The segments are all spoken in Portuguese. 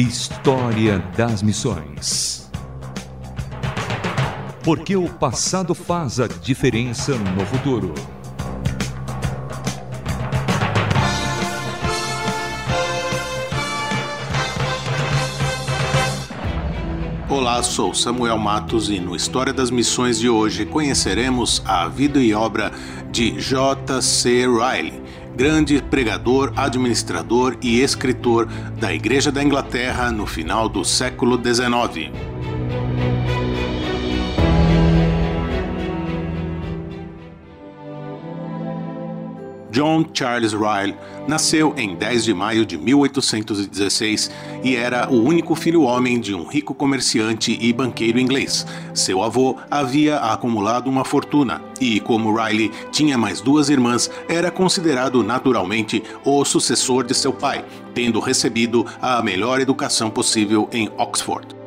História das Missões. Porque o passado faz a diferença no futuro. Olá, sou Samuel Matos e no História das Missões de hoje conheceremos a vida e obra de J.C. Riley grande pregador, administrador e escritor da Igreja da Inglaterra no final do século XIX. John Charles Ryle nasceu em 10 de maio de 1816 e era o único filho homem de um rico comerciante e banqueiro inglês. Seu avô havia acumulado uma fortuna e, como Riley tinha mais duas irmãs, era considerado naturalmente o sucessor de seu pai, tendo recebido a melhor educação possível em Oxford.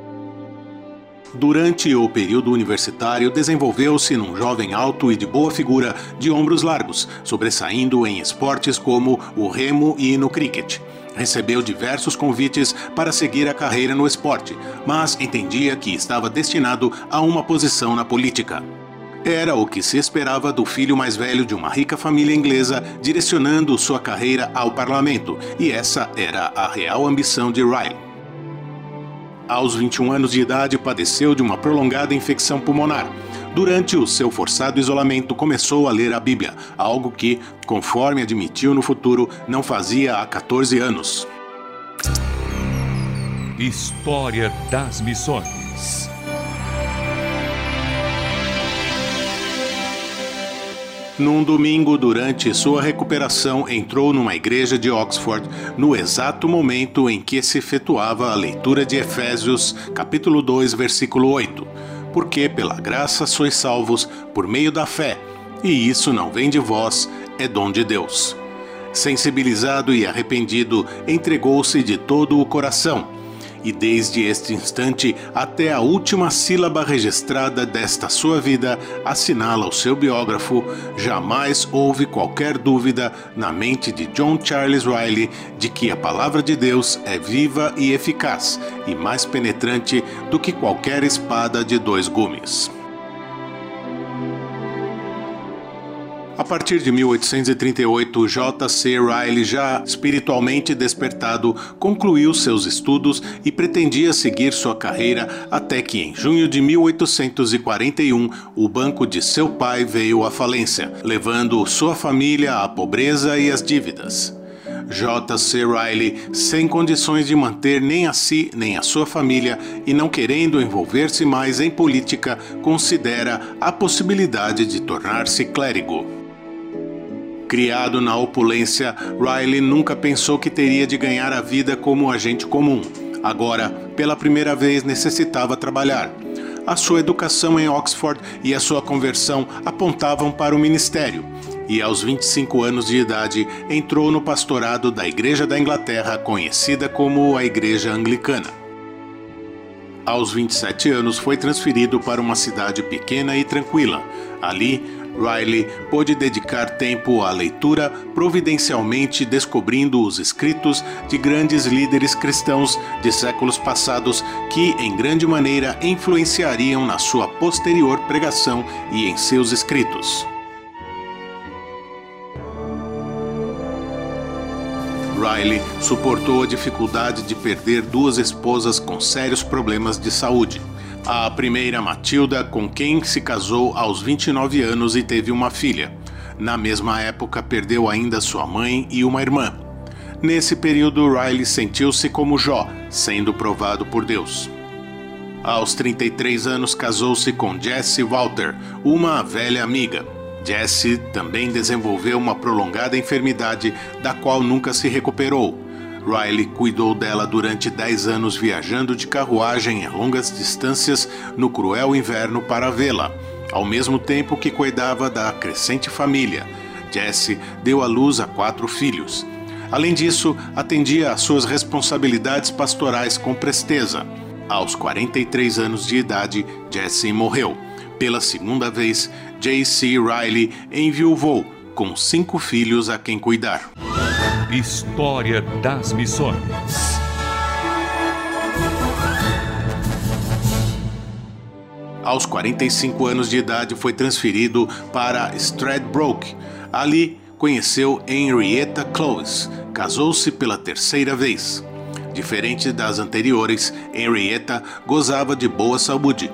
Durante o período universitário, desenvolveu-se num jovem alto e de boa figura, de ombros largos, sobressaindo em esportes como o remo e no cricket. Recebeu diversos convites para seguir a carreira no esporte, mas entendia que estava destinado a uma posição na política. Era o que se esperava do filho mais velho de uma rica família inglesa direcionando sua carreira ao parlamento, e essa era a real ambição de Riley. Aos 21 anos de idade, padeceu de uma prolongada infecção pulmonar. Durante o seu forçado isolamento, começou a ler a Bíblia, algo que, conforme admitiu no futuro, não fazia há 14 anos. História das Missões Num domingo, durante sua recuperação, entrou numa igreja de Oxford no exato momento em que se efetuava a leitura de Efésios, capítulo 2, versículo 8. Porque pela graça sois salvos por meio da fé, e isso não vem de vós, é dom de Deus. Sensibilizado e arrependido, entregou-se de todo o coração e desde este instante até a última sílaba registrada desta sua vida, assinala o seu biógrafo, jamais houve qualquer dúvida na mente de John Charles Riley de que a palavra de Deus é viva e eficaz e mais penetrante do que qualquer espada de dois gumes. A partir de 1838, J.C. Riley, já espiritualmente despertado, concluiu seus estudos e pretendia seguir sua carreira até que, em junho de 1841, o banco de seu pai veio à falência, levando sua família à pobreza e às dívidas. J.C. Riley, sem condições de manter nem a si nem a sua família e não querendo envolver-se mais em política, considera a possibilidade de tornar-se clérigo. Criado na opulência, Riley nunca pensou que teria de ganhar a vida como agente comum. Agora, pela primeira vez, necessitava trabalhar. A sua educação em Oxford e a sua conversão apontavam para o ministério. E aos 25 anos de idade, entrou no pastorado da Igreja da Inglaterra, conhecida como a Igreja Anglicana. Aos 27 anos, foi transferido para uma cidade pequena e tranquila. Ali, Riley pôde dedicar tempo à leitura, providencialmente descobrindo os escritos de grandes líderes cristãos de séculos passados que, em grande maneira, influenciariam na sua posterior pregação e em seus escritos. Riley suportou a dificuldade de perder duas esposas com sérios problemas de saúde a primeira Matilda, com quem se casou aos 29 anos e teve uma filha. Na mesma época, perdeu ainda sua mãe e uma irmã. Nesse período, Riley sentiu-se como Jó, sendo provado por Deus. Aos 33 anos, casou-se com Jessie Walter, uma velha amiga. Jessie também desenvolveu uma prolongada enfermidade da qual nunca se recuperou Riley cuidou dela durante 10 anos viajando de carruagem a longas distâncias no cruel inverno para vê-la, ao mesmo tempo que cuidava da crescente família. Jesse deu à luz a quatro filhos. Além disso, atendia às suas responsabilidades pastorais com presteza. Aos 43 anos de idade, Jesse morreu. Pela segunda vez, J.C. Riley enviuvou, com cinco filhos a quem cuidar. História das Missões. Aos 45 anos de idade, foi transferido para Stradbroke. Ali, conheceu Henrietta Close. Casou-se pela terceira vez. Diferente das anteriores, Henrietta gozava de boa saúde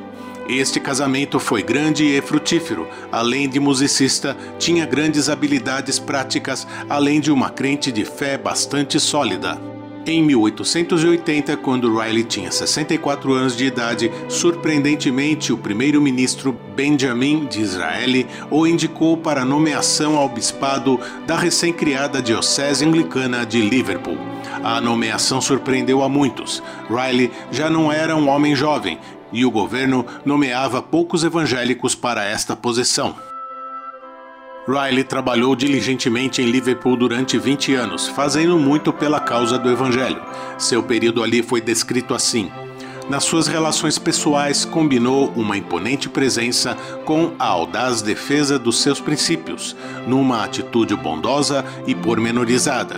este casamento foi grande e frutífero. Além de musicista, tinha grandes habilidades práticas, além de uma crente de fé bastante sólida. Em 1880, quando Riley tinha 64 anos de idade, surpreendentemente o primeiro-ministro Benjamin de Israel o indicou para nomeação ao bispado da recém-criada Diocese Anglicana de Liverpool. A nomeação surpreendeu a muitos. Riley já não era um homem jovem e o governo nomeava poucos evangélicos para esta posição. Riley trabalhou diligentemente em Liverpool durante 20 anos, fazendo muito pela causa do Evangelho. Seu período ali foi descrito assim. Nas suas relações pessoais, combinou uma imponente presença com a audaz defesa dos seus princípios, numa atitude bondosa e pormenorizada.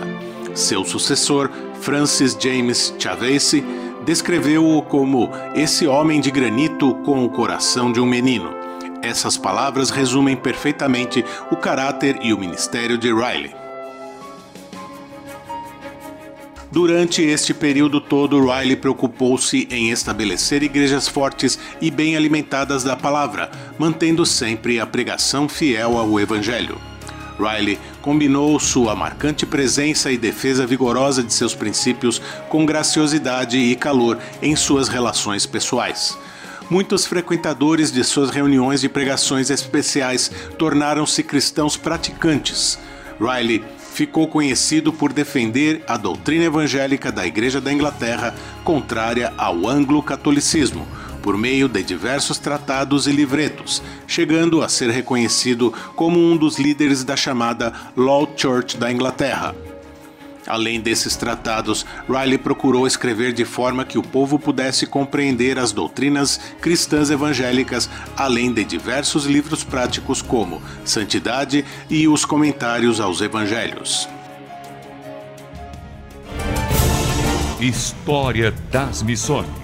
Seu sucessor, Francis James Chavez, descreveu-o como esse homem de granito com o coração de um menino. Essas palavras resumem perfeitamente o caráter e o ministério de Riley. Durante este período todo, Riley preocupou-se em estabelecer igrejas fortes e bem alimentadas da palavra, mantendo sempre a pregação fiel ao Evangelho. Riley combinou sua marcante presença e defesa vigorosa de seus princípios com graciosidade e calor em suas relações pessoais. Muitos frequentadores de suas reuniões de pregações especiais tornaram-se cristãos praticantes. Riley ficou conhecido por defender a doutrina evangélica da Igreja da Inglaterra contrária ao anglo-catolicismo, por meio de diversos tratados e livretos, chegando a ser reconhecido como um dos líderes da chamada Law Church da Inglaterra. Além desses tratados, Riley procurou escrever de forma que o povo pudesse compreender as doutrinas cristãs evangélicas, além de diversos livros práticos como Santidade e os comentários aos evangelhos. História das Missões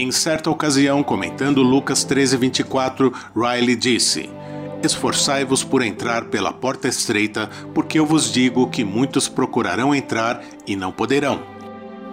Em certa ocasião, comentando Lucas 13:24, Riley disse: Esforçai-vos por entrar pela porta estreita, porque eu vos digo que muitos procurarão entrar e não poderão.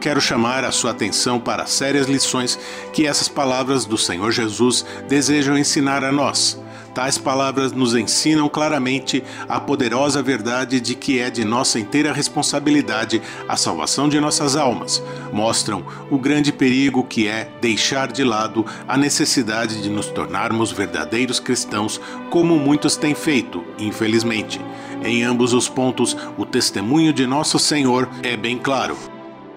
Quero chamar a sua atenção para as sérias lições que essas palavras do Senhor Jesus desejam ensinar a nós. Tais palavras nos ensinam claramente a poderosa verdade de que é de nossa inteira responsabilidade a salvação de nossas almas. Mostram o grande perigo que é deixar de lado a necessidade de nos tornarmos verdadeiros cristãos, como muitos têm feito, infelizmente. Em ambos os pontos, o testemunho de nosso Senhor é bem claro.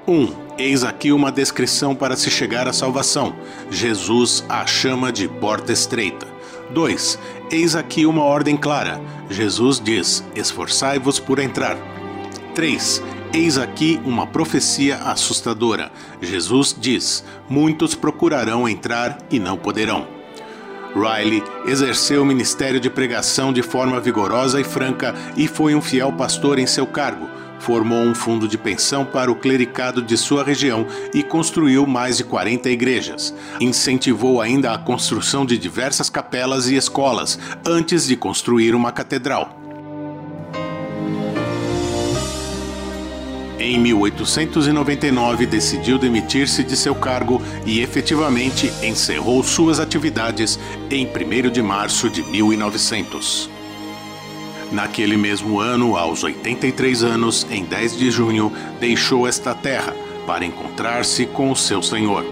1. Um, eis aqui uma descrição para se chegar à salvação. Jesus a chama de porta estreita. 2. Eis aqui uma ordem clara. Jesus diz: Esforçai-vos por entrar. 3. Eis aqui uma profecia assustadora. Jesus diz: Muitos procurarão entrar e não poderão. Riley exerceu o ministério de pregação de forma vigorosa e franca e foi um fiel pastor em seu cargo formou um fundo de pensão para o clericado de sua região e construiu mais de 40 igrejas. Incentivou ainda a construção de diversas capelas e escolas, antes de construir uma catedral. Em 1899, decidiu demitir-se de seu cargo e efetivamente encerrou suas atividades em 1 de março de 1900. Naquele mesmo ano, aos 83 anos, em 10 de junho, deixou esta terra para encontrar-se com o seu Senhor.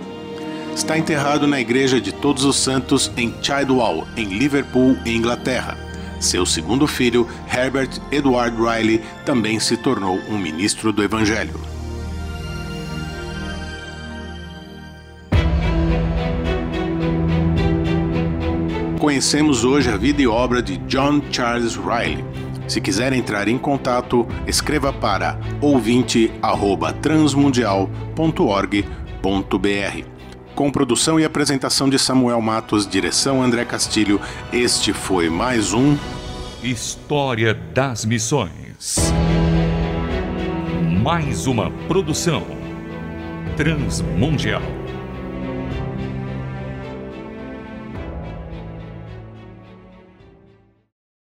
Está enterrado na Igreja de Todos os Santos em Chidwell, em Liverpool, Inglaterra. Seu segundo filho, Herbert Edward Riley, também se tornou um ministro do Evangelho. Conhecemos hoje a vida e obra de John Charles Riley. Se quiser entrar em contato, escreva para ouvinte@transmundial.org.br. Com produção e apresentação de Samuel Matos, direção André Castilho, este foi mais um História das Missões. Mais uma produção Transmundial